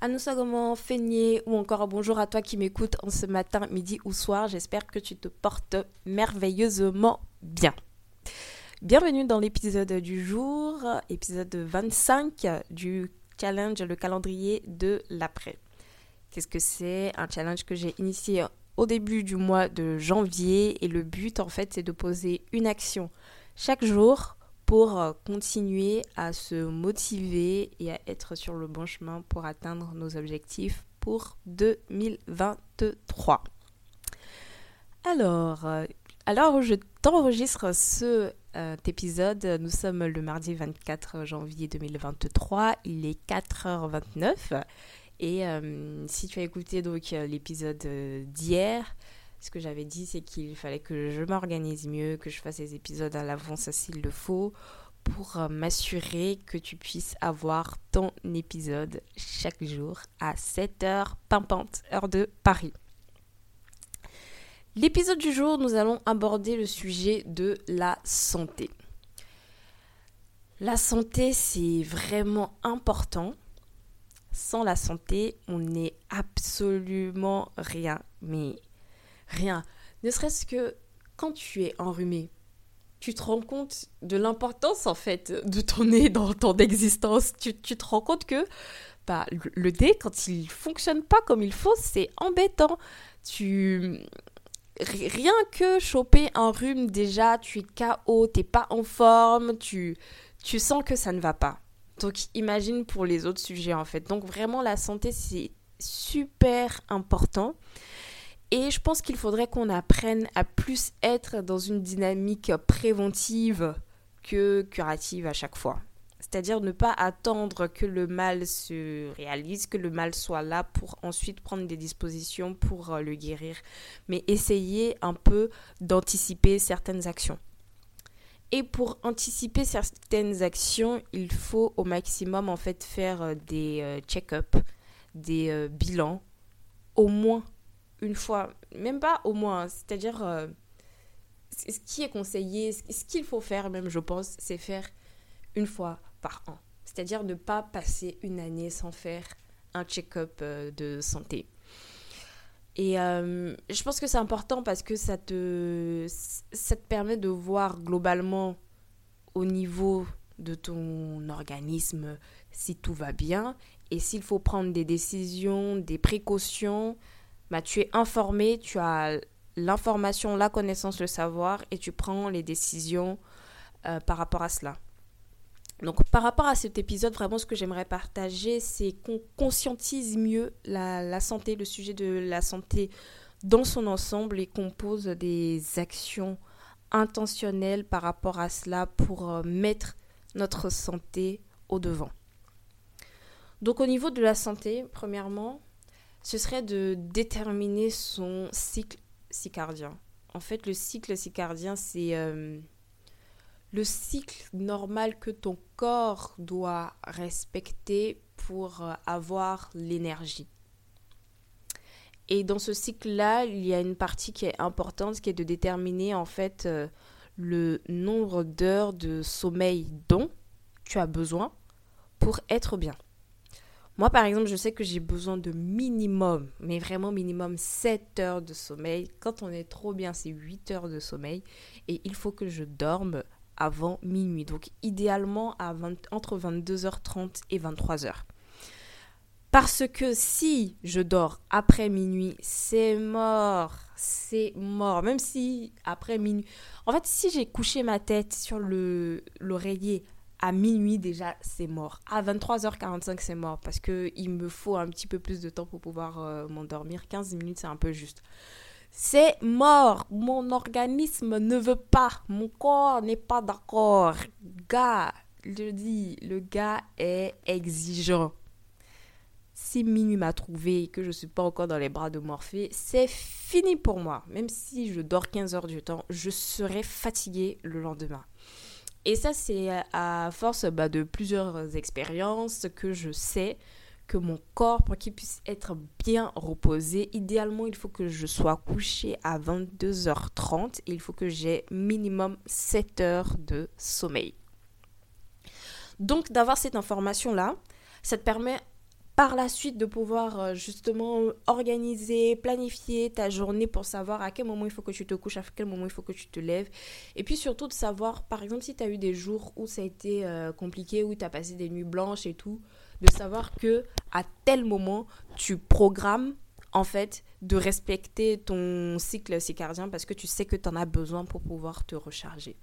Comment Feigné ou encore bonjour à toi qui m'écoute en ce matin, midi ou soir. J'espère que tu te portes merveilleusement bien. Bienvenue dans l'épisode du jour, épisode 25 du challenge, le calendrier de l'après. Qu'est-ce que c'est? Un challenge que j'ai initié au début du mois de janvier et le but en fait c'est de poser une action chaque jour pour euh, continuer à se motiver et à être sur le bon chemin pour atteindre nos objectifs pour 2023. Alors, euh, alors je t'enregistre ce euh, épisode, nous sommes le mardi 24 janvier 2023, il est 4h29 et si tu as écouté donc l'épisode d'hier, ce que j'avais dit, c'est qu'il fallait que je m'organise mieux, que je fasse des épisodes à l'avance s'il le faut, pour euh, m'assurer que tu puisses avoir ton épisode chaque jour à 7h pimpante, heure de Paris. L'épisode du jour, nous allons aborder le sujet de la santé. La santé, c'est vraiment important. Sans la santé, on n'est absolument rien. Mais rien. Ne serait-ce que quand tu es enrhumé, tu te rends compte de l'importance en fait de ton nez dans ton existence. Tu, te rends compte que bah, le nez, quand il fonctionne pas comme il faut, c'est embêtant. Tu rien que choper un rhume déjà, tu es KO, t'es pas en forme, tu tu sens que ça ne va pas. Donc imagine pour les autres sujets en fait. Donc vraiment la santé c'est super important. Et je pense qu'il faudrait qu'on apprenne à plus être dans une dynamique préventive que curative à chaque fois. C'est-à-dire ne pas attendre que le mal se réalise, que le mal soit là pour ensuite prendre des dispositions pour euh, le guérir, mais essayer un peu d'anticiper certaines actions. Et pour anticiper certaines actions, il faut au maximum en fait faire euh, des euh, check-ups, des bilans, au moins une fois, même pas au moins, c'est-à-dire euh, ce qui est conseillé, ce qu'il faut faire même, je pense, c'est faire une fois par an. C'est-à-dire ne pas passer une année sans faire un check-up euh, de santé. Et euh, je pense que c'est important parce que ça te, ça te permet de voir globalement au niveau de ton organisme si tout va bien et s'il faut prendre des décisions, des précautions, bah, tu es informé, tu as l'information, la connaissance, le savoir et tu prends les décisions euh, par rapport à cela. Donc par rapport à cet épisode, vraiment ce que j'aimerais partager, c'est qu'on conscientise mieux la, santé, le sujet de la santé dans son ensemble et qu'on pose des actions intentionnelles par rapport à cela pour euh, mettre notre santé au devant. Donc au niveau de la santé, premièrement, ce serait de déterminer son cycle cycardien. En fait, le cycle cycardien, c'est euh, le cycle normal que ton corps doit respecter pour euh, avoir l'énergie. Et dans ce cycle-là, il y a une partie qui est importante, qui est de déterminer en fait euh, le nombre d'heures de sommeil dont tu as besoin pour être bien. Moi, par exemple, je sais que j'ai besoin de minimum, mais vraiment minimum 7 heures de sommeil. Quand on est trop bien, c'est 8 heures de sommeil. Et il faut que je dorme avant minuit. Donc, idéalement, entre 22h30 et 23h. Parce que si je dors après minuit, c'est mort. C'est mort. Même si après minuit. En fait, si j'ai couché ma tête sur l'oreiller à minuit déjà, c'est mort. À 23h45, c'est mort parce que il me faut un petit peu plus de temps pour pouvoir euh, m'endormir. 15 minutes, c'est un peu juste. C'est mort. Mon organisme ne veut pas. Mon corps n'est pas d'accord. Gars, je dis, le gars est exigeant. Si minuit m'a trouvé et que je ne suis pas encore dans les bras de Morphée, c'est fini pour moi. Même si je dors 15 heures du temps, je serai fatiguée le lendemain. Et ça, c'est à force bah, de plusieurs expériences que je sais que mon corps, pour qu'il puisse être bien reposé, idéalement, il faut que je sois couché à 22h30 et il faut que j'ai minimum 7 heures de sommeil. Donc, d'avoir cette information-là, ça te permet par la suite de pouvoir euh, justement organiser, planifier ta journée pour savoir à quel moment il faut que tu te couches, à quel moment il faut que tu te lèves. Et puis surtout de savoir, par exemple, si tu as eu des jours où ça a été euh, compliqué, où tu as passé des nuits blanches et tout, de savoir que à tel moment, tu programmes en fait de respecter ton cycle circadien parce que tu sais que tu en as besoin pour pouvoir te recharger.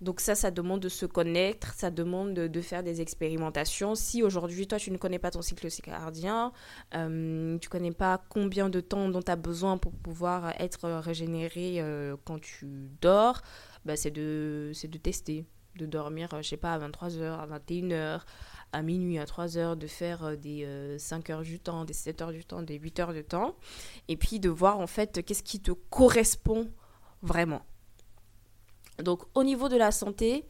Donc ça, ça demande de se connaître, ça demande de, faire des expérimentations. Si aujourd'hui, toi, tu ne connais pas ton cycle circadien, euh, tu connais pas combien de temps dont tu as besoin pour pouvoir être régénéré euh, quand tu dors, bah, c'est de, de tester, de dormir, je sais pas, à 23h, à 21h, à minuit, à 3h, de faire euh, des 5 heures du temps, des 7 heures du temps, des 8 heures du temps, et puis de voir en fait qu'est-ce qui te correspond vraiment. Donc au niveau de la santé,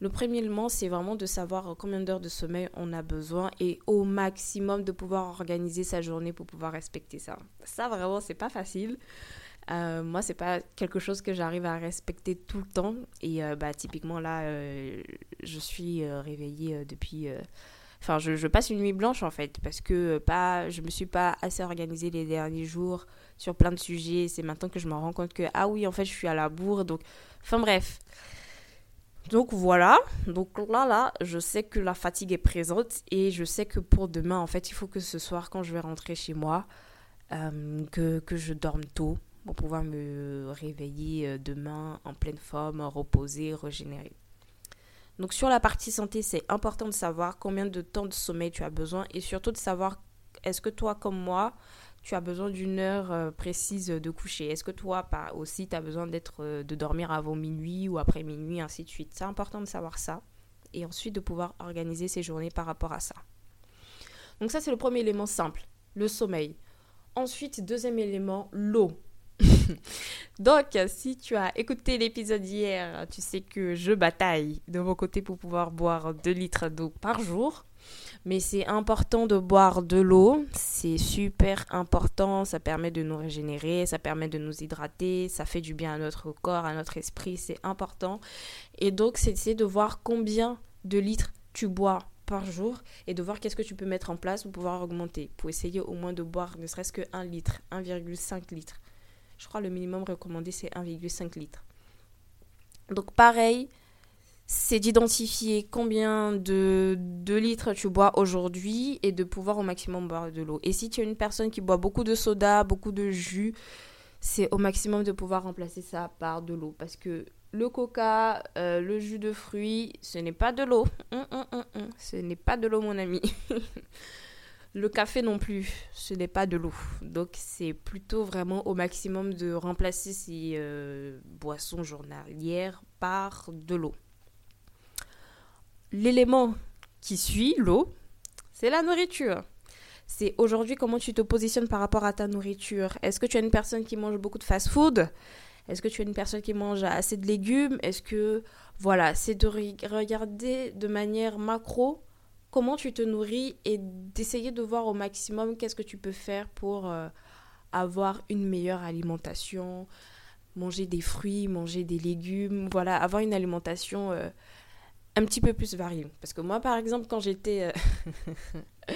le premier élément, c'est vraiment de savoir combien d'heures de sommeil on a besoin et au maximum de pouvoir organiser sa journée pour pouvoir respecter ça. Ça, vraiment, c'est pas facile. Euh, moi, c'est pas quelque chose que j'arrive à respecter tout le temps. Et euh, bah, typiquement, là, euh, je suis réveillée depuis. Enfin, je, je, passe une nuit blanche en fait, parce que pas, je me suis pas assez organisée les derniers jours sur plein de sujets. C'est maintenant que je me rends compte que, ah oui, en fait, je suis à la bourre. Donc, enfin bref. Donc voilà, donc là, là, je sais que la fatigue est présente et je sais que pour demain, en fait, il faut que ce soir, quand je vais rentrer chez moi, euh, que, que je dorme tôt pour pouvoir me réveiller euh, demain en pleine forme, reposer, régénérer. Donc sur la partie santé, c'est important de savoir combien de temps de sommeil tu as besoin et surtout de savoir est-ce que toi comme moi, tu as besoin d'une heure euh, précise de coucher Est-ce que toi pas aussi tu as besoin d'être euh, de dormir avant minuit ou après minuit ainsi de suite? C'est important de savoir ça et ensuite de pouvoir organiser ses journées par rapport à ça. Donc ça c'est le premier élément simple, le sommeil. Ensuite, deuxième élément, l'eau. Donc, si tu as écouté l'épisode hier, tu sais que je bataille de mon côté pour pouvoir boire 2 litres d'eau par jour. Mais c'est important de boire de l'eau, c'est super important, ça permet de nous régénérer, ça permet de nous hydrater, ça fait du bien à notre corps, à notre esprit, c'est important. Et donc, c'est de voir combien de litres tu bois par jour et de voir qu'est-ce que tu peux mettre en place pour pouvoir augmenter, pour essayer au moins de boire ne serait-ce que 1 litre, 1,5 litre. Je crois le minimum recommandé c'est 1,5 litre. Donc pareil, c'est d'identifier combien de, litres tu bois aujourd'hui et de pouvoir au maximum boire de l'eau. Et si tu es une personne qui boit beaucoup de soda, beaucoup de jus, c'est au maximum de pouvoir remplacer ça par de l'eau. Parce que le coca, euh, le jus de fruits, ce n'est pas de l'eau. Hum, hum, hum, ce n'est pas de l'eau, mon ami. le café non plus, ce n'est pas de l'eau. Donc c'est plutôt vraiment au maximum de remplacer ces euh, boissons journalières par de l'eau l'élément qui suit l'eau, c'est la nourriture. C'est aujourd'hui comment tu te positionnes par rapport à ta nourriture. Est-ce que tu es une personne qui mange beaucoup de fast-food? Est-ce que tu es une personne qui mange assez de légumes? Est-ce que voilà, c'est de regarder de manière macro comment tu te nourris et d'essayer de voir au maximum qu'est-ce que tu peux faire pour euh, avoir une meilleure alimentation, manger des fruits, manger des légumes, voilà, avoir une alimentation euh, un petit peu plus variée. Parce que moi, par exemple, quand j'étais... Euh,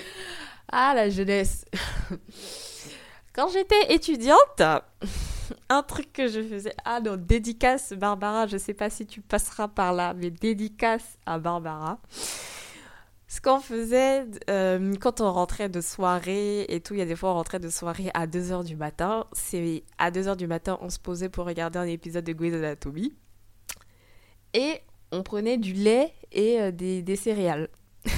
ah, la jeunesse Quand j'étais étudiante, un truc que je faisais... Ah non, dédicace, Barbara, je sais pas si tu passeras par là, mais dédicace à Barbara ce qu'on faisait euh, quand on rentrait de soirée et tout, il y a des fois on rentrait de soirée à 2h du matin. C'est à 2h du matin, on se posait pour regarder un épisode de Grey's Anatomy. Et on prenait du lait et euh, des, céréales.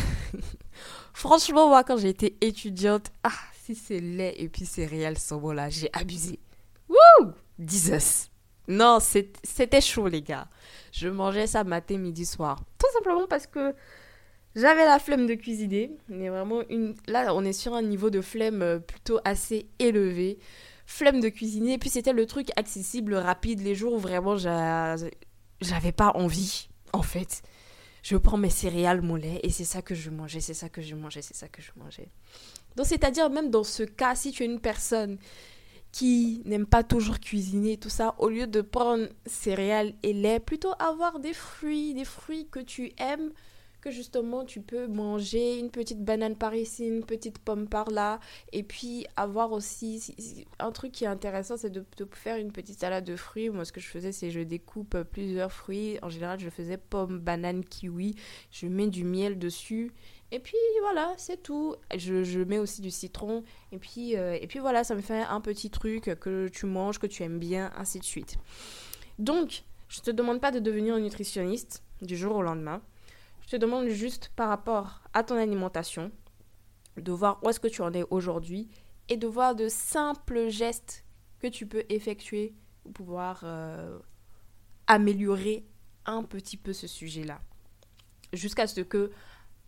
Franchement, moi, quand j'étais étudiante, ah, si c'est lait et puis céréales sont bon là, j'ai abusé. Wouh! Jesus! Non, c'était chaud, les gars. Je mangeais ça matin, midi, soir. Tout simplement parce que j'avais la flemme de cuisiner, vraiment une. Là, on est sur un niveau de flemme euh, plutôt assez élevé. Flemme de cuisiner, et puis c'était le truc accessible, rapide, les jours où vraiment j'avais pas envie, en fait. Je prends mes céréales, mon lait, et c'est ça que je mangeais, c'est ça que je mangeais, c'est ça que je mangeais. Donc, c'est-à-dire, même dans ce cas, si tu es une personne qui n'aime pas toujours cuisiner, tout ça, au lieu de prendre céréales et lait, plutôt avoir des fruits, des fruits que tu aimes que justement tu peux manger une petite banane par ici, une petite pomme par là, et puis avoir aussi un truc qui est intéressant, c'est de, faire une petite salade de fruits. Moi, ce que je faisais, c'est je découpe plusieurs fruits. En général, je faisais pomme, banane, kiwi. Je mets du miel dessus. Et puis voilà, c'est tout. Je, mets aussi du citron. Et puis, euh, et puis voilà, ça me fait un petit truc que tu manges, que tu aimes bien, ainsi de suite. Donc, je te demande pas de devenir nutritionniste du jour au lendemain. Je te demande juste par rapport à ton alimentation, de voir où est-ce que tu en es aujourd'hui et de voir de simples gestes que tu peux effectuer pour pouvoir euh, améliorer un petit peu ce sujet-là. Jusqu'à ce que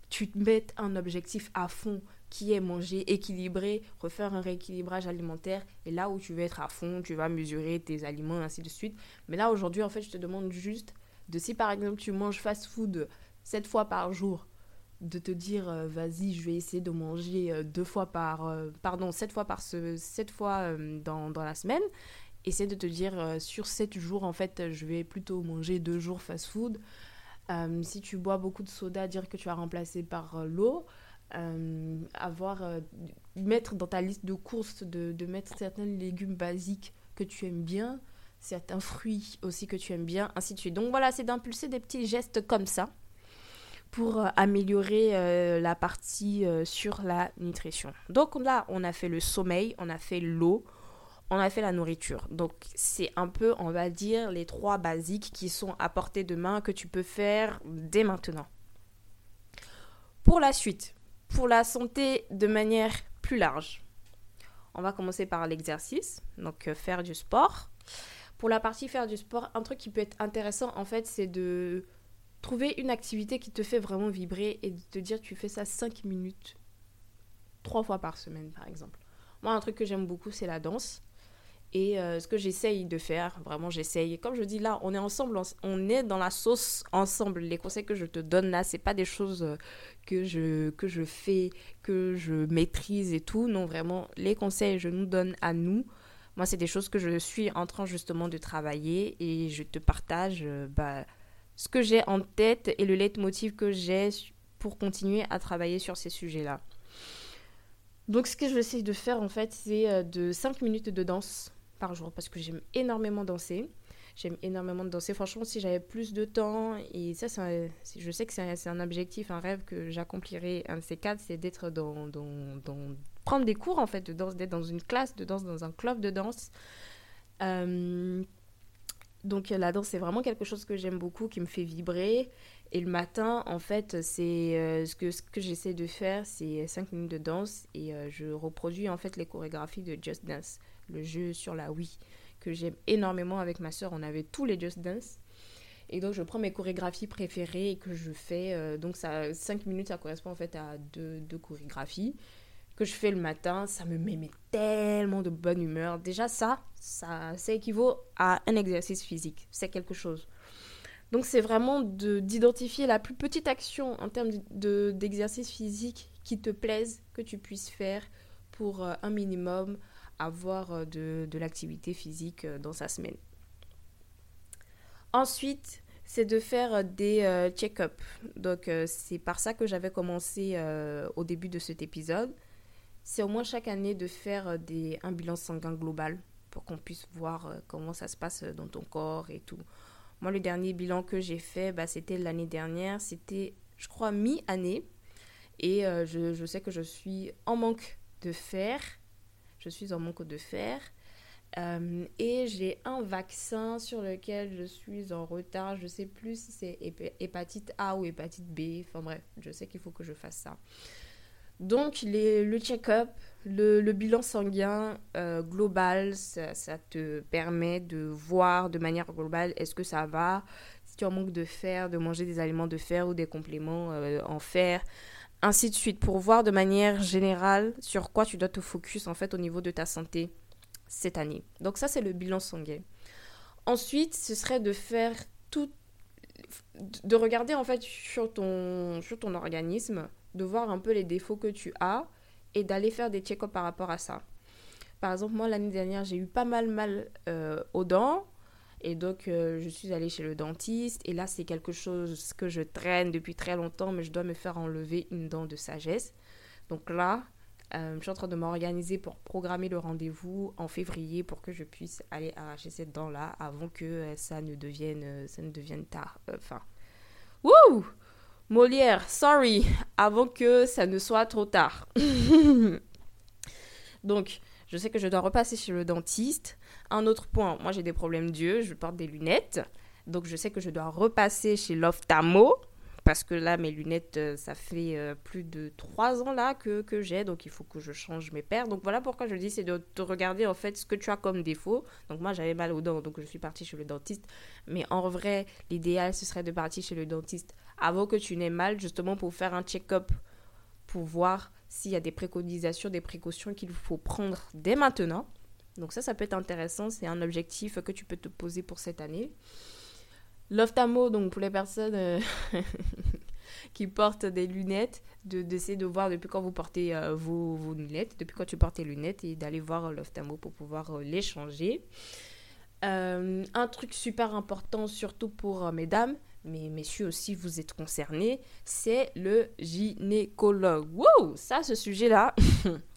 tu te mettes un objectif à fond qui est manger équilibré, refaire un rééquilibrage alimentaire. Et là où tu vas être à fond, tu vas mesurer tes aliments, ainsi de suite. Mais là, aujourd'hui, en fait, je te demande juste de si par exemple tu manges fast-food 7 fois par jour, de te dire euh, vas-y, je vais essayer de manger euh, deux fois par euh, pardon, 7 fois par ce fois dans, dans, la semaine, essayer de te dire sur 7 jours en fait, je vais plutôt manger deux jours fast food. si tu bois beaucoup de soda, dire que tu as remplacé par l'eau. avoir mettre dans ta liste de courses de, de mettre certains légumes basiques que tu aimes bien certains fruits aussi que tu aimes bien, ainsi de suite. Donc voilà, c'est d'impulser des petits gestes comme ça pour euh, améliorer euh, la partie euh, sur la nutrition. Donc là, on a fait le sommeil, on a fait l'eau, on a fait la nourriture. Donc c'est un peu, on va dire, les trois basiques qui sont à portée de main que tu peux faire dès maintenant. Pour la suite, pour la santé de manière plus large, on va commencer par l'exercice, donc faire du sport. Pour la partie faire du sport, un truc qui peut être intéressant en fait, c'est de trouver une activité qui te fait vraiment vibrer et de te dire tu fais ça 5 minutes, trois fois par semaine par exemple. Moi, un truc que j'aime beaucoup, c'est la danse. Et euh, ce que j'essaye de faire, vraiment j'essaye. Comme je dis là, on est ensemble, on est dans la sauce ensemble. Les conseils que je te donne là, c'est pas des choses euh, que je, que je fais, que je maîtrise et tout. Non, vraiment, les conseils, je nous donne à nous. Moi, c'est des choses que je suis en train justement de travailler et je te partage euh, bah, ce que j'ai en tête et le leitmotiv que j'ai pour continuer à travailler sur ces sujets-là. Donc ce que je vais essayer de faire en fait, c'est euh, de 5 minutes de danse par jour parce que j'aime énormément danser. J'aime énormément danser. Franchement, si j'avais plus de temps, et ça, je sais que c'est un, objectif, un rêve que j'accomplirais un de ces quatre, c'est d'être dans, prendre des cours en fait de danse, d'être dans une classe de danse, dans un club de danse. Euh, donc la danse, c'est vraiment quelque chose que j'aime beaucoup, qui me fait vibrer. Et le matin, en fait, c'est euh, ce que, ce que j'essaie de faire, c'est 5 minutes de danse et euh, je reproduis en fait les chorégraphies de Just Dance, le jeu sur la Wii, que j'aime énormément avec ma soeur. On avait tous les Just Dance. Et donc je prends mes chorégraphies préférées et que je fais. Euh, donc ça, 5 minutes, ça correspond en fait à deux, deux chorégraphies que je fais le matin, ça me met tellement de bonne humeur. Déjà ça, ça, ça équivaut à un exercice physique. C'est quelque chose. Donc c'est vraiment d'identifier la plus petite action en termes d'exercice physique qui te plaise, que tu puisses faire pour euh, un minimum avoir de, de l'activité physique dans sa semaine. Ensuite, c'est de faire des check-up. Donc, c'est par ça que j'avais commencé au début de cet épisode. C'est au moins chaque année de faire des, un bilan sanguin global pour qu'on puisse voir comment ça se passe dans ton corps et tout. Moi, le dernier bilan que j'ai fait, bah, c'était l'année dernière. C'était, je crois, mi-année. Et euh, je, sais que je suis en manque de fer. Je suis en manque de fer. Euh, et j'ai un vaccin sur lequel je suis en retard. Je sais plus si c'est hépatite A ou hépatite B. Enfin bref, je sais qu'il faut que je fasse ça. Donc le check-up, le, bilan sanguin euh, global, ça, te permet de voir de manière globale est-ce que ça va, si tu en manque de fer, de manger des aliments de fer ou des compléments euh, en fer, ainsi de suite, pour voir de manière générale sur quoi tu dois te focus en fait au niveau de ta santé cette année. Donc ça c'est le bilan sanguin. Ensuite, ce serait de faire tout, de regarder en fait sur ton, sur ton organisme de voir un peu les défauts que tu as et d'aller faire des check-ups par rapport à ça. Par exemple, moi, l'année dernière, j'ai eu pas mal mal euh, aux dents. Et donc, euh, je suis allée chez le dentiste. Et là, c'est quelque chose que je traîne depuis très longtemps, mais je dois me faire enlever une dent de sagesse. Donc là, euh, je suis en train de m'organiser pour programmer le rendez-vous en février pour que je puisse aller arracher cette dent-là avant que ça ne devienne, ça ne devienne tard. Enfin, wouh Molière, sorry, avant que ça ne soit trop tard. Donc, je sais que je dois repasser chez le dentiste. Un autre point, moi j'ai des problèmes d'yeux, je porte des lunettes. Donc, je sais que je dois repasser chez l'ophtalmo parce que là, mes lunettes, euh, ça fait euh, plus de trois ans là que, que j'ai, donc il faut que je change mes paires. Donc voilà pourquoi je dis, c'est de, te regarder en fait ce que tu as comme défaut. Donc moi, j'avais mal aux dents, donc je suis partie chez le dentiste. Mais en vrai, l'idéal, ce serait de partir chez le dentiste avant que tu n'aies mal, justement pour faire un check-up, pour voir s'il y a des préconisations, des précautions qu'il faut prendre dès maintenant. Donc ça, ça peut être intéressant, c'est un objectif que tu peux te poser pour cette année. L'ophtalmo, donc pour les personnes euh, qui portent des lunettes, d'essayer de, voir depuis quand vous portez euh, vos, lunettes, depuis quand tu portes tes lunettes et d'aller voir l'ophtalmo pour pouvoir euh, les changer. un truc super important, surtout pour mesdames, mais messieurs aussi, vous êtes concernés, c'est le gynécologue. Wow, ça, ce sujet-là.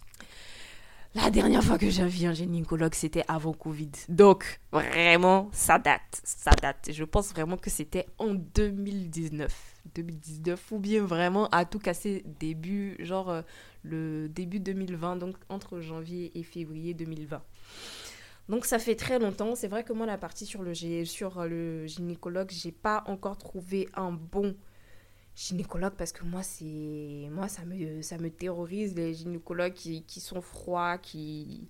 La dernière fois que j'ai vu un gynécologue, c'était avant Covid. Donc, vraiment, ça date. Ça date. Je pense vraiment que c'était en 2019. 2019, ou bien vraiment à tout casser début, genre euh, le début 2020, donc entre janvier et février 2020. Donc ça fait très longtemps. C'est vrai que moi, la partie sur le, sur le gynécologue, j'ai pas encore trouvé un bon gynécologue parce que moi c'est moi ça me ça me terrorise les gynécologues qui, qui sont froids qui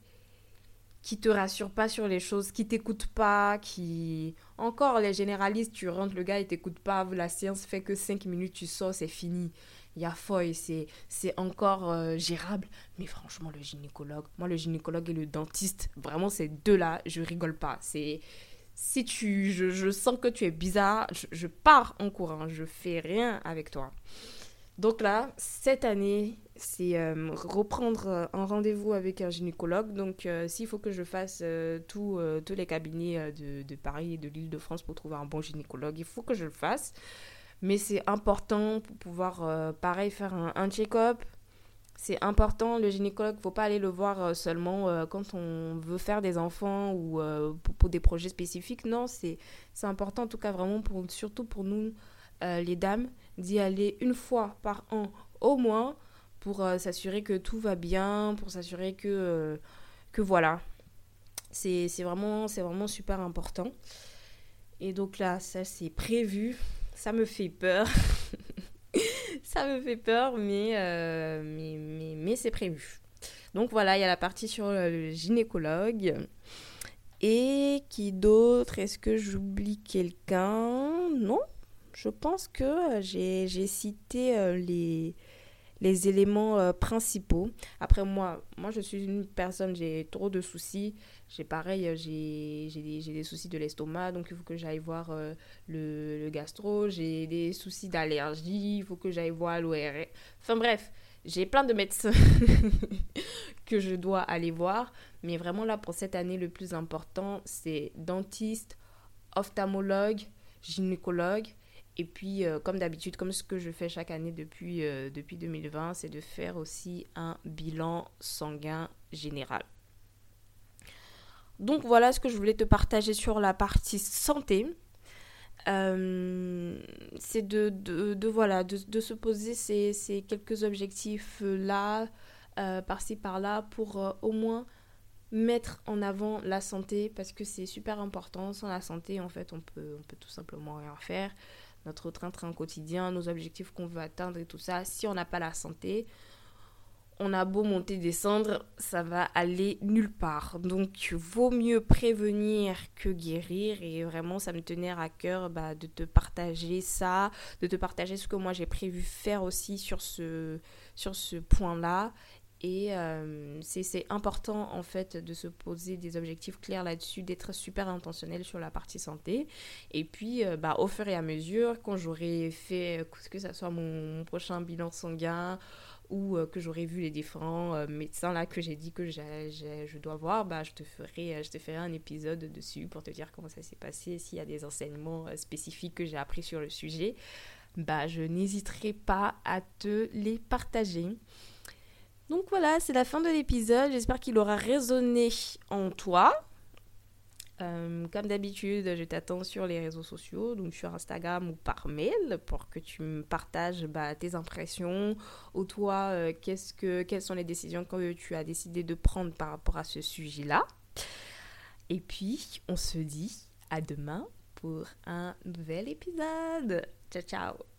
qui te rassurent pas sur les choses qui t'écoutent pas qui encore les généralistes tu rentres le gars il t'écoute pas la séance fait que 5 minutes tu sors c'est fini. Il y a foy c'est c'est encore euh, gérable. Mais franchement le gynécologue moi le gynécologue et le dentiste vraiment ces deux là je rigole pas. C'est si tu, je, sens que tu es bizarre, je, pars en courant, je fais rien avec toi. Donc là, cette année, c'est euh, reprendre euh, un rendez-vous avec un gynécologue. Donc, euh, s'il faut que je fasse tous les cabinets de, Paris et de l'île de France pour trouver un bon gynécologue, il faut que je le fasse. Mais c'est important pour pouvoir, pareil, faire un check-up, c'est important. Le gynécologue, faut pas aller le voir euh, seulement euh, quand on veut faire des enfants ou euh, pour, des projets spécifiques. Non, c'est important en tout cas vraiment pour surtout pour nous les dames d'y aller une fois par an au moins pour s'assurer que tout va bien, pour s'assurer que que voilà. C'est vraiment c'est vraiment super important. Et donc là, ça c'est prévu. Ça me fait peur. ça me fait peur, euh, mais, c'est prévu. Donc voilà, il y a la partie sur le gynécologue. Et qui d'autre? Est-ce que j'oublie quelqu'un? Non, je pense que j'ai cité euh, les, les éléments euh, principaux. Après moi, moi je suis une personne, j'ai trop de soucis. J'ai pareil, euh, j'ai des, des, soucis de l'estomac, donc il faut que j'aille voir euh, le, gastro. J'ai des soucis d'allergie, il faut que j'aille voir l'ORL. Enfin bref, J'ai plein de médecins que je dois aller voir, mais vraiment là pour cette année, le plus important, c'est dentiste, ophtalmologue, gynécologue. Et puis, euh, comme d'habitude, comme ce que je fais chaque année depuis, depuis 2020, c'est de faire aussi un bilan sanguin général. Donc voilà ce que je voulais te partager sur la partie santé. Euh, c'est de, voilà, de, se poser ces, quelques objectifs-là, par-ci, par-là, pour au moins mettre en avant la santé parce que c'est super important. Sans la santé, en fait, on peut, on peut tout simplement rien faire. Notre train-train quotidien, nos objectifs qu'on veut atteindre et tout ça, si on n'a pas la santé, on a beau monter, descendre, ça va aller nulle part. Donc, vaut mieux prévenir que guérir. Et vraiment, ça me tenait à cœur bah, de te partager ça, de te partager ce que moi j'ai prévu faire aussi sur ce, sur ce point-là. Et euh, c'est important en fait de se poser des objectifs clairs là-dessus, d'être super intentionnel sur la partie santé. Et puis euh, bah, au fur et à mesure, quand j'aurai fait, que ce soit mon, prochain bilan sanguin ou euh, que j'aurai vu les différents médecins là que j'ai dit que je dois voir, bah, je, te ferai, je te ferai un épisode dessus pour te dire comment ça s'est passé, s'il y a des enseignements spécifiques que j'ai appris sur le sujet. Bah, je n'hésiterai pas à te les partager. Donc voilà, c'est la fin de l'épisode. J'espère qu'il aura résonné en toi. Euh, comme d'habitude, je t'attends sur les réseaux sociaux, donc sur Instagram ou par mail, pour que tu me partages bah, tes impressions ou toi, euh, qu'est-ce que, quelles sont les décisions que tu as décidé de prendre par rapport à ce sujet-là. Et puis, on se dit à demain pour un nouvel épisode. Ciao, ciao